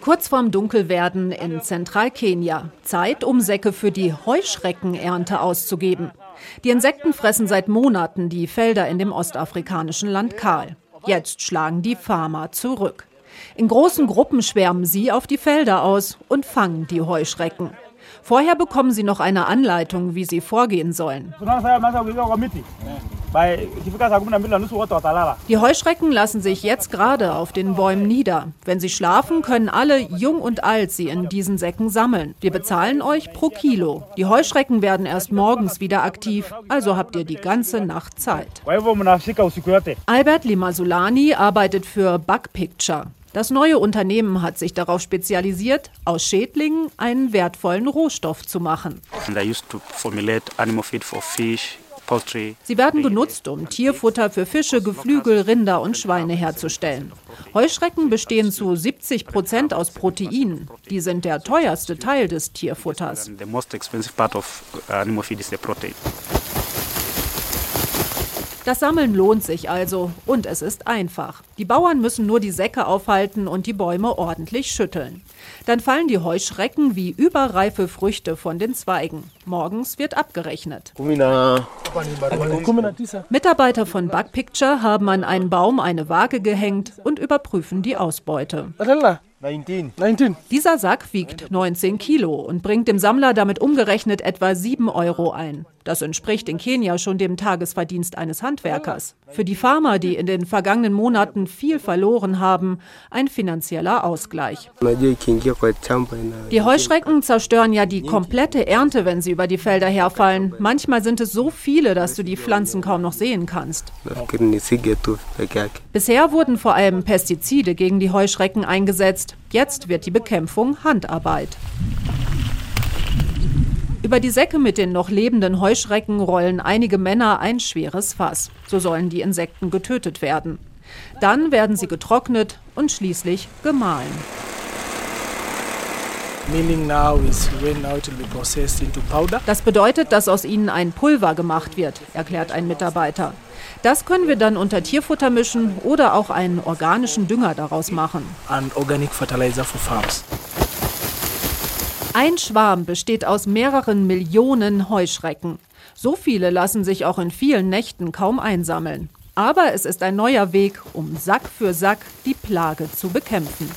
Kurz vorm Dunkelwerden in Zentralkenia. Zeit, um Säcke für die Heuschreckenernte auszugeben. Die Insekten fressen seit Monaten die Felder in dem ostafrikanischen Land kahl. Jetzt schlagen die Farmer zurück. In großen Gruppen schwärmen sie auf die Felder aus und fangen die Heuschrecken. Vorher bekommen sie noch eine Anleitung, wie sie vorgehen sollen. Die Heuschrecken lassen sich jetzt gerade auf den Bäumen nieder. Wenn sie schlafen, können alle, jung und alt, sie in diesen Säcken sammeln. Wir bezahlen euch pro Kilo. Die Heuschrecken werden erst morgens wieder aktiv, also habt ihr die ganze Nacht Zeit. Albert Limasulani arbeitet für Bug Picture. Das neue Unternehmen hat sich darauf spezialisiert, aus Schädlingen einen wertvollen Rohstoff zu machen. Sie werden benutzt, um Tierfutter für Fische, Geflügel, Rinder und Schweine herzustellen. Heuschrecken bestehen zu 70 Prozent aus Proteinen. Die sind der teuerste Teil des Tierfutters. Das Sammeln lohnt sich also und es ist einfach. Die Bauern müssen nur die Säcke aufhalten und die Bäume ordentlich schütteln. Dann fallen die Heuschrecken wie überreife Früchte von den Zweigen. Morgens wird abgerechnet. Mitarbeiter von Bug Picture haben an einen Baum eine Waage gehängt und überprüfen die Ausbeute. 19. 19. Dieser Sack wiegt 19 Kilo und bringt dem Sammler damit umgerechnet etwa 7 Euro ein. Das entspricht in Kenia schon dem Tagesverdienst eines Handwerkers. Für die Farmer, die in den vergangenen Monaten viel verloren haben, ein finanzieller Ausgleich. Die Heuschrecken zerstören ja die komplette Ernte, wenn sie über die Felder herfallen. Manchmal sind es so viele, dass du die Pflanzen kaum noch sehen kannst. Bisher wurden vor allem Pestizide gegen die Heuschrecken eingesetzt. Jetzt wird die Bekämpfung Handarbeit. Über die Säcke mit den noch lebenden Heuschrecken rollen einige Männer ein schweres Fass. So sollen die Insekten getötet werden. Dann werden sie getrocknet und schließlich gemahlen. Das bedeutet, dass aus ihnen ein Pulver gemacht wird, erklärt ein Mitarbeiter. Das können wir dann unter Tierfutter mischen oder auch einen organischen Dünger daraus machen. Ein Schwarm besteht aus mehreren Millionen Heuschrecken. So viele lassen sich auch in vielen Nächten kaum einsammeln. Aber es ist ein neuer Weg, um Sack für Sack die Plage zu bekämpfen.